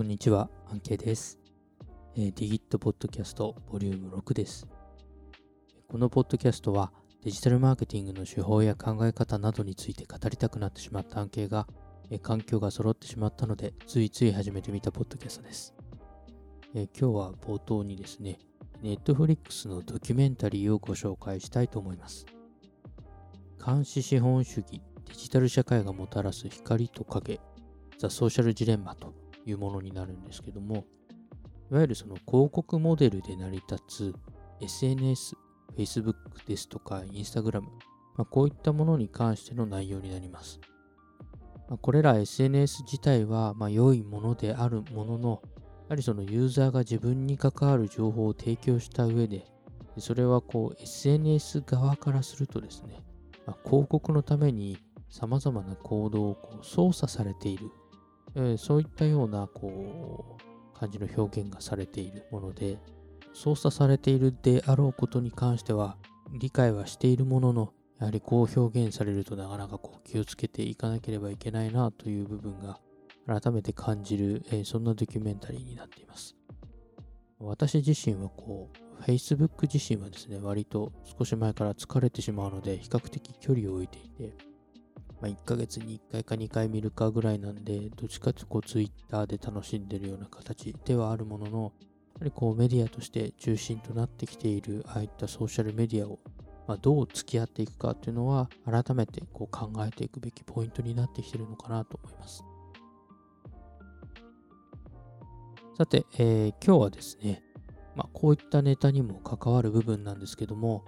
こんにちは、アンケイです。えー、ディギットポッドキャストボリューム6です。このポッドキャストはデジタルマーケティングの手法や考え方などについて語りたくなってしまったアンケイが、え、環境が揃ってしまったので、ついつい始めてみたポッドキャストです。え、今日は冒頭にですね、ネットフリックスのドキュメンタリーをご紹介したいと思います。監視資本主義、デジタル社会がもたらす光と影、ザ・ソーシャル・ジレンマというものになるんですけども、いわゆるその広告モデルで成り立つ SNS、Facebook ですとか Instagram、まあ、こういったものに関しての内容になります。まあ、これら SNS 自体はま良いものであるものの、やはりそのユーザーが自分に関わる情報を提供した上で、それはこう SNS 側からするとですね、まあ、広告のために様々な行動をこう操作されているえー、そういったようなこう感じの表現がされているもので操作されているであろうことに関しては理解はしているもののやはりこう表現されるとなかなかこう気をつけていかなければいけないなという部分が改めて感じる、えー、そんなドキュメンタリーになっています。私自身はこう Facebook 自身はですね割と少し前から疲れてしまうので比較的距離を置いていてまあ、1ヶ月に1回か2回見るかぐらいなんで、どっちかというとこう Twitter で楽しんでるような形ではあるものの、やはりこうメディアとして中心となってきているああいったソーシャルメディアを、まあ、どう付き合っていくかっていうのは改めてこう考えていくべきポイントになってきてるのかなと思います。さて、えー、今日はですね、まあ、こういったネタにも関わる部分なんですけども、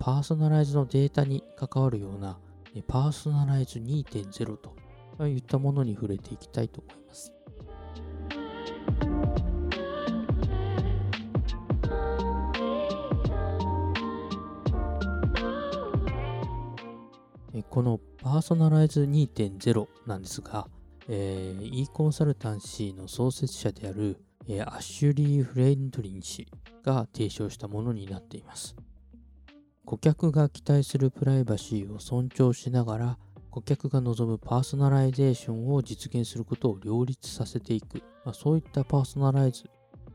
パーソナライズのデータに関わるようなパーソナライズ2.0といったものに触れていきたいと思います。このパーソナライズ2.0なんですが、えー、e コンサルタンシーの創設者である、えー、アシュリー・フリードリン氏が提唱したものになっています。顧客が期待するプライバシーを尊重しながら顧客が望むパーソナライゼーションを実現することを両立させていく、まあ、そういったパーソナライズ、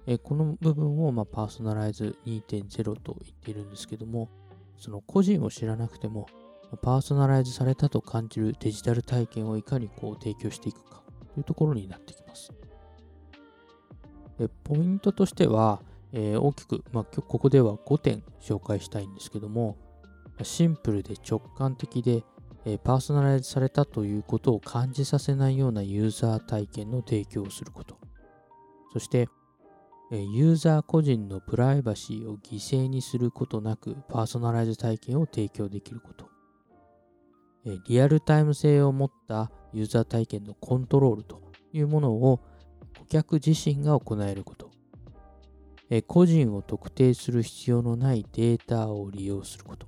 えこの部分をまパーソナライズ2.0と言っているんですけどもその個人を知らなくてもパーソナライズされたと感じるデジタル体験をいかにこう提供していくかというところになってきます。でポイントとしては、えー、大きく、まあ、ここでは5点紹介したいんですけども、シンプルで直感的で、えー、パーソナライズされたということを感じさせないようなユーザー体験の提供をすること。そして、えー、ユーザー個人のプライバシーを犠牲にすることなくパーソナライズ体験を提供できること。えー、リアルタイム性を持ったユーザー体験のコントロールというものを顧客自身が行えること。え個人を特定する必要のないデータを利用すること。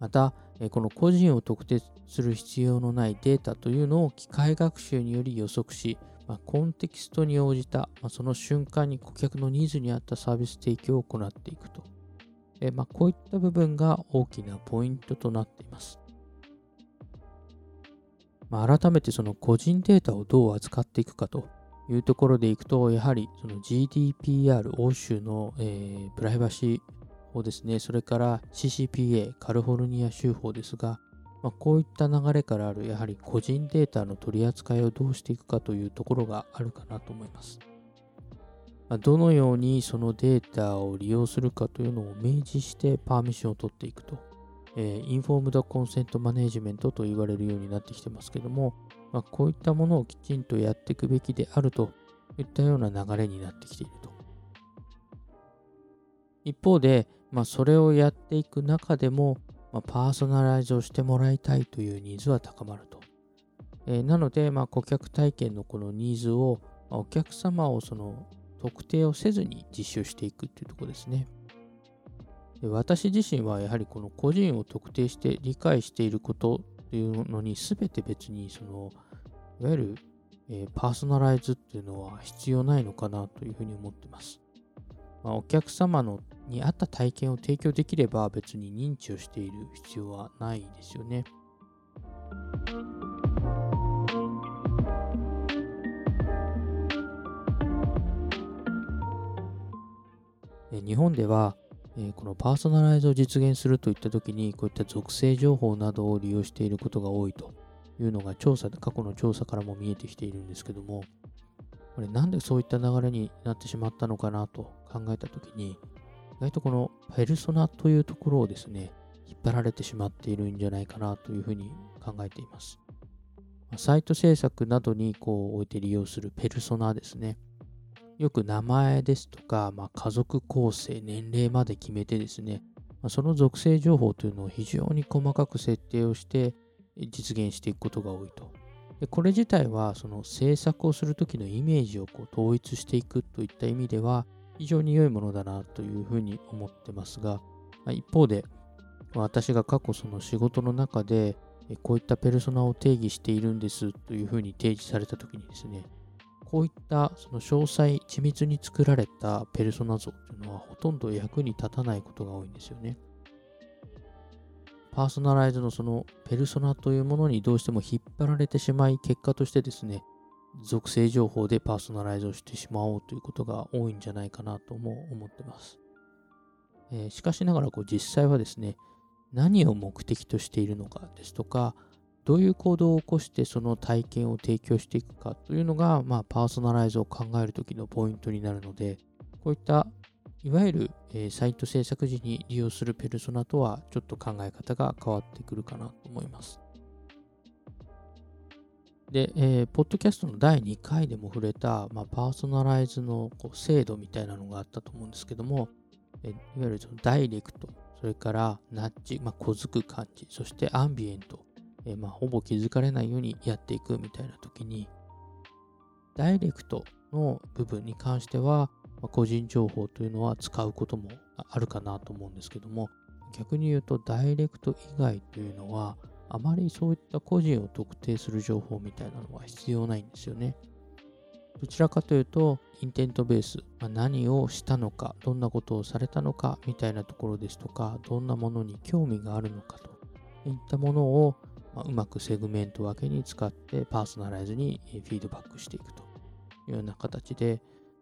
また、この個人を特定する必要のないデータというのを機械学習により予測し、まあ、コンテキストに応じた、まあ、その瞬間に顧客のニーズに合ったサービス提供を行っていくと。えまあ、こういった部分が大きなポイントとなっています。まあ、改めてその個人データをどう扱っていくかというところでいくと、やはりその GDPR 欧州の、えー、プライバシー法ですね、それから CCPA カリフォルニア州法ですが、まあ、こういった流れからあるやはり個人データの取り扱いをどうしていくかというところがあるかなと思います。まあ、どのようにそのデータを利用するかというのを明示してパーミッションを取っていくと、えー、インフォームドコンセントマネジメントと言われるようになってきてますけども、まあ、こういったものをきちんとやっていくべきであるといったような流れになってきていると。一方で、まあ、それをやっていく中でも、まあ、パーソナライズをしてもらいたいというニーズは高まると。えー、なので、まあ、顧客体験のこのニーズを、まあ、お客様をその特定をせずに実習していくっていうところですね。で私自身はやはりこの個人を特定して理解していることっていうのに全て別にそのいわゆる、えー、パーソナライズっていうのは必要ないのかなというふうに思ってます。まあ、お客様のに合った体験を提供できれば別に認知をしている必要はないですよね。日本ではこのパーソナライズを実現するといった時にこういった属性情報などを利用していることが多いというのが調査で、過去の調査からも見えてきているんですけども、これなんでそういった流れになってしまったのかなと考えたときに、意外とこのペルソナというところをですね、引っ張られてしまっているんじゃないかなというふうに考えています。サイト制作などにこう置いて利用するペルソナですね。よく名前ですとか、まあ、家族構成、年齢まで決めてですね、その属性情報というのを非常に細かく設定をして実現していくことが多いと。でこれ自体はその制作をするときのイメージをこう統一していくといった意味では非常に良いものだなというふうに思ってますが、ま、一方で私が過去その仕事の中でこういったペルソナを定義しているんですというふうに提示されたときにですね、こういったその詳細、緻密に作られたペルソナ像というのはほとんど役に立たないことが多いんですよね。パーソナライズのそのペルソナというものにどうしても引っ張られてしまい、結果としてですね、属性情報でパーソナライズをしてしまおうということが多いんじゃないかなとも思ってます。えー、しかしながらこう実際はですね、何を目的としているのかですとか、どういう行動を起こしてその体験を提供していくかというのが、まあ、パーソナライズを考えるときのポイントになるので、こういったいわゆる、えー、サイト制作時に利用するペルソナとはちょっと考え方が変わってくるかなと思います。で、えー、ポッドキャストの第2回でも触れた、まあ、パーソナライズのこう精度みたいなのがあったと思うんですけども、えいわゆるそのダイレクト、それからナッジ、まあ、小突く感じ、そしてアンビエント、えまあ、ほぼ気づかれないようにやっていくみたいな時に、ダイレクトの部分に関しては、ま、個人情報というのは使うこともあるかなと思うんですけども、逆に言うとダイレクト以外というのは、あまりそういった個人を特定する情報みたいなのは必要ないんですよね。どちらかというと、インテントベース、まあ、何をしたのか、どんなことをされたのかみたいなところですとか、どんなものに興味があるのかといったものをまあ、うまくセグメント分けに使ってパーソナライズにフィードバックしていくというような形で、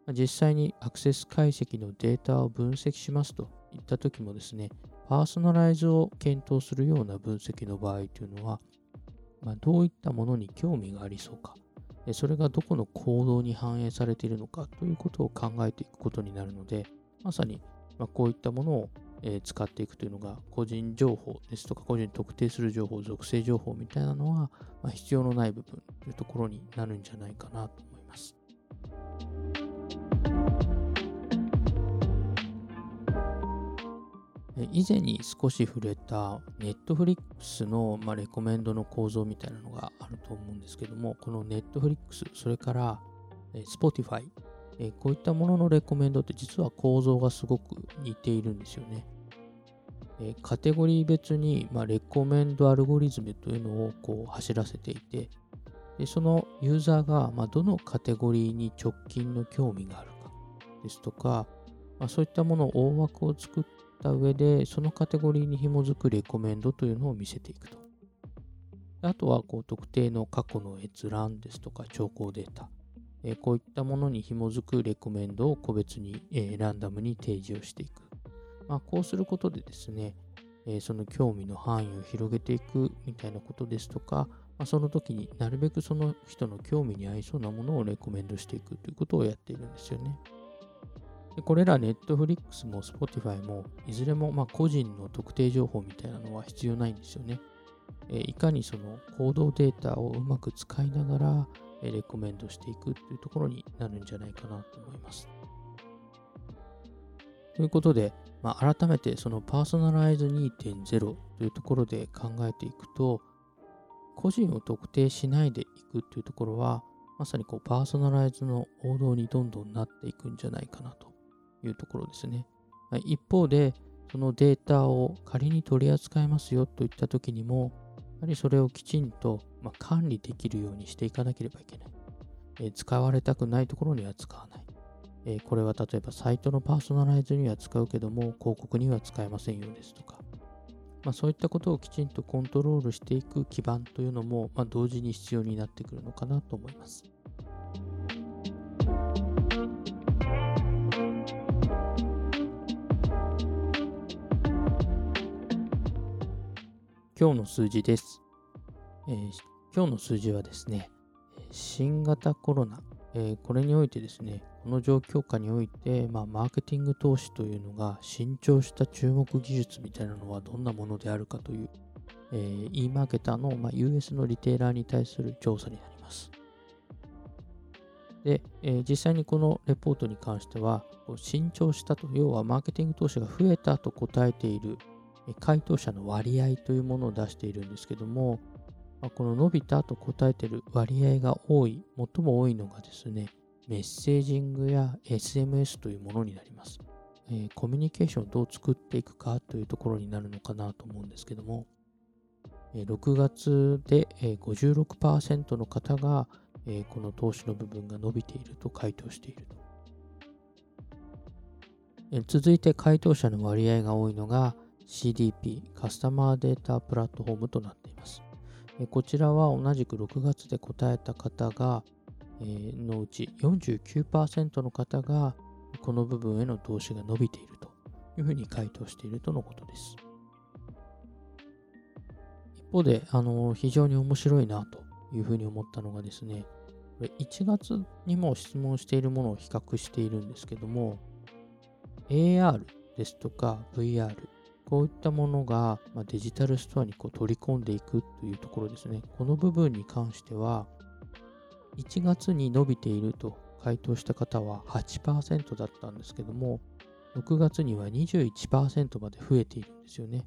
実際にアクセス解析のデータを分析しますといった時もですね、パーソナライズを検討するような分析の場合というのは、まあ、どういったものに興味がありそうか、それがどこの行動に反映されているのかということを考えていくことになるので、まさにこういったものを使っていくというのが個人情報ですとか個人特定する情報、属性情報みたいなのは、必要のない部分というところになるんじゃないかなと思います。以前に少し触れた Netflix の、まレコメンドの構造みたいなのがあると思うんですけども、この Netflix、それから Spotify、こういったもののレコメンドって実は構造がすごく似ているんですよね。カテゴリー別に、まあ、レコメンドアルゴリズムというのをこう走らせていて、でそのユーザーが、まあ、どのカテゴリーに直近の興味があるですとか、まあ、そういったものを大枠を作った上で、そのカテゴリーに紐づくレコメンドというのを見せていくと。あとはこう特定の過去の閲覧ですとか兆候データ、えこういったものに紐づくレコメンドを個別に、えランダムに提示をしていく。まあ、こうすることでですね、えその興味の範囲を広げていくみたいなことですとか、まあ、その時になるべくその人の興味に合いそうなものをレコメンドしていくということをやっているんですよね。でこれら Netflix も Spotify もいずれもま個人の特定情報みたいなのは必要ないんですよね。えいかにその行動データをうまく使いながらレコメンドしていくというところになるんじゃないかなと思います。ということで、まあ、改めてそのパーソナライズ2.0というところで考えていくと、個人を特定しないでいくというところは、まさにこうパーソナライズの王道にどんどんなっていくんじゃないかなというところですね。はい一方で、そのデータを仮に取り扱いますよといった時にも、やはりそれをきちんと、まあ、管理できるようにしていかなければいけない。えー、使われたくないところには使わない。えー、これは例えばサイトのパーソナライズには使うけども広告には使えませんよですとか、まあ、そういったことをきちんとコントロールしていく基盤というのも、まあ、同時に必要になってくるのかなと思います。今日の数字です、えー、今日の数字はですね、新型コロナ、えー、これにおいてですね、この状況下において、まあ、マーケティング投資というのが伸長した注目技術みたいなのはどんなものであるかという、えー、e マーケターの、まあ、US のリテーラーに対する調査になります。で、えー、実際にこのレポートに関しては、伸長したと、要はマーケティング投資が増えたと答えている回答者の割合というものを出しているんですけども、この伸びたと答えている割合が多い、最も多いのがですね、メッセージングや SMS というものになります。え、コミュニケーションをどう作っていくかというところになるのかなと思うんですけども、え、6月で、え、56%の方が、えこの投資の部分が伸びていると回答していると。続いて回答者の割合が多いのが CDP、カスタマーデータプラットフォームとなっています。こちらは同じく6月で答えた方が、えー、のうち49%の方がこの部分への投資が伸びているというふうに回答しているとのことです。一方で、あの非常に面白いなというふうに思ったのがですね、これ1月にも質問しているものを比較しているんですけども、AR ですとか VR、こういったものが、まデジタルストアにこう取り込んでいくというところですね。この部分に関しては、1月に伸びていると回答した方は8%だったんですけども、6月には21%まで増えているんですよね。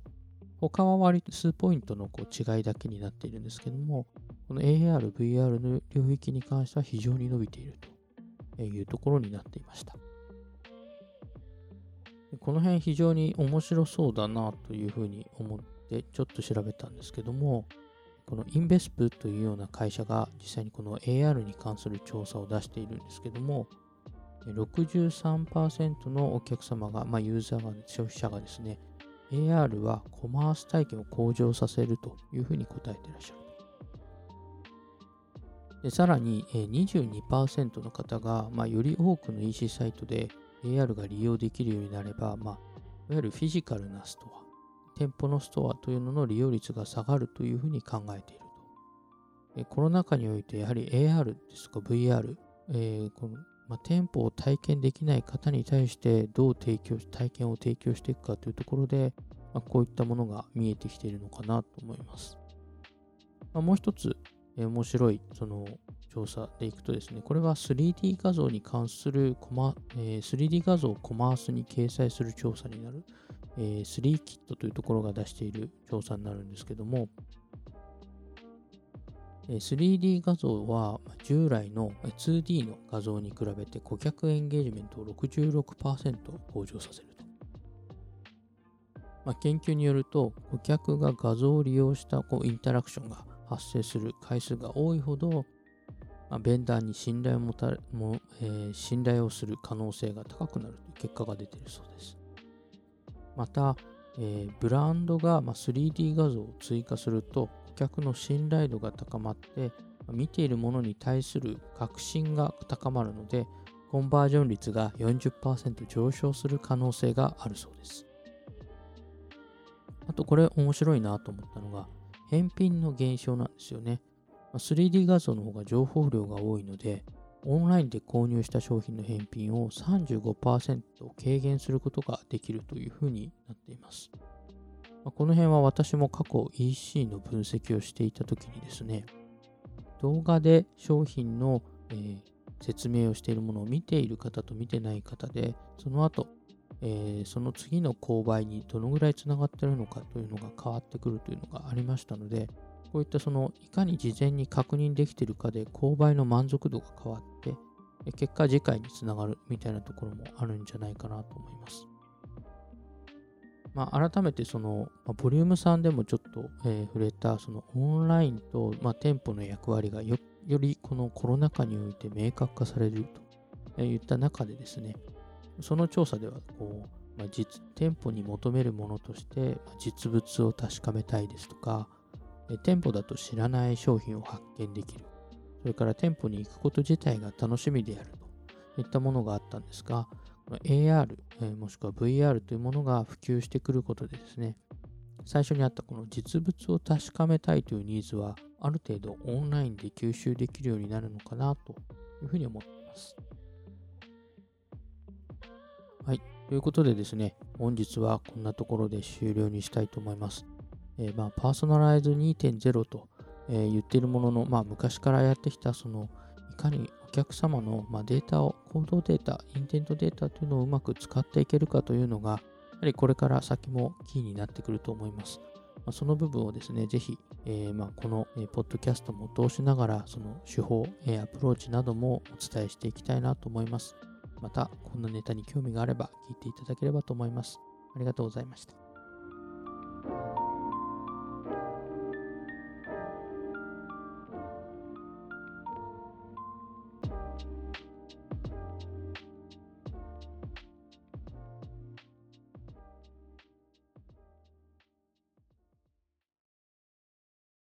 他は割と数ポイントのこう違いだけになっているんですけども、この AR、VR の領域に関しては非常に伸びているというところになっていました。この辺非常に面白そうだなというふうに思ってちょっと調べたんですけども、このインベスプというような会社が実際にこの AR に関する調査を出しているんですけども、63%のお客様が、まあ、ユーザーが、消費者がですね、AR はコマース体験を向上させるというふうに答えていらっしゃる。でさらに22%の方が、まあ、より多くの EC サイトで AR が利用できるようになれば、まあ、いわゆるフィジカルなストア、店舗のストアというのの利用率が下がるというふうに考えていると。コロナ禍においてやはり AR ですとか VR、えー、このまあ、店舗を体験できない方に対してどう提供体験を提供していくかというところで、まあ、こういったものが見えてきているのかなと思います。まあ、もう一つ、面白いその調査でいくとですね、これは 3D 画像に関するコマ、えー、3D 画像をコマースに掲載する調査になる、えー、3キットというところが出している調査になるんですけども、3D 画像は従来の 2D の画像に比べて顧客エンゲージメントを66%向上させると。まあ、研究によると顧客が画像を利用したこうインタラクションが発生する回数が多いほど、まあ、ベンダーに信頼を持たも、えー、信頼をする可能性が高くなるという結果が出ているそうです。また、えー、ブランドが、まあ、3D 画像を追加すると顧客の信頼度が高まって見ているものに対する確信が高まるのでコンバージョン率が40%上昇する可能性があるそうですあとこれ面白いなと思ったのが返品の減少なんですよね 3D 画像の方が情報量が多いのでオンラインで購入した商品の返品を35%軽減することができるというふうになっています。ま、この辺は私も過去 EC の分析をしていたときにですね、動画で商品の、えー、説明をしているものを見ている方と見てない方で、その後、えー、その次の購買にどのぐらいつながってるのかというのが変わってくるというのがありましたので、こういったそのいかに事前に確認できているかで購買の満足度が変わって、結果次回につながるみたいなところもあるんじゃないかなと思います。まあ、改めてその、ま、ボリューム3でもちょっと、えー、触れたそのオンラインと、まあ、店舗の役割がよりこのコロナ禍において明確化されるといった中でですね、その調査ではこう、まあ、実店舗に求めるものとして実物を確かめたいですとか、店舗だと知らない商品を発見できる、それから店舗に行くこと自体が楽しみであるといったものがあったんですが、AR、もしくは VR というものが普及してくることでですね、最初にあったこの実物を確かめたいというニーズは、ある程度オンラインで吸収できるようになるのかなというふうに思っています。はい。ということでですね、本日はこんなところで終了にしたいと思います。えー、まあ、パーソナライズ2.0と、えー、言っているものの、まあ、昔からやってきた、その、いかにお客様の、まあ、データを、行動データ、インテントデータというのをうまく使っていけるかというのが、やはりこれから先もキーになってくると思います。ま、その部分をですね、ぜひ、えー、ま、この、え、ポッドキャストも通しながら、その手法、えー、アプローチなどもお伝えしていきたいなと思います。また、こんなネタに興味があれば聞いていただければと思います。ありがとうございました。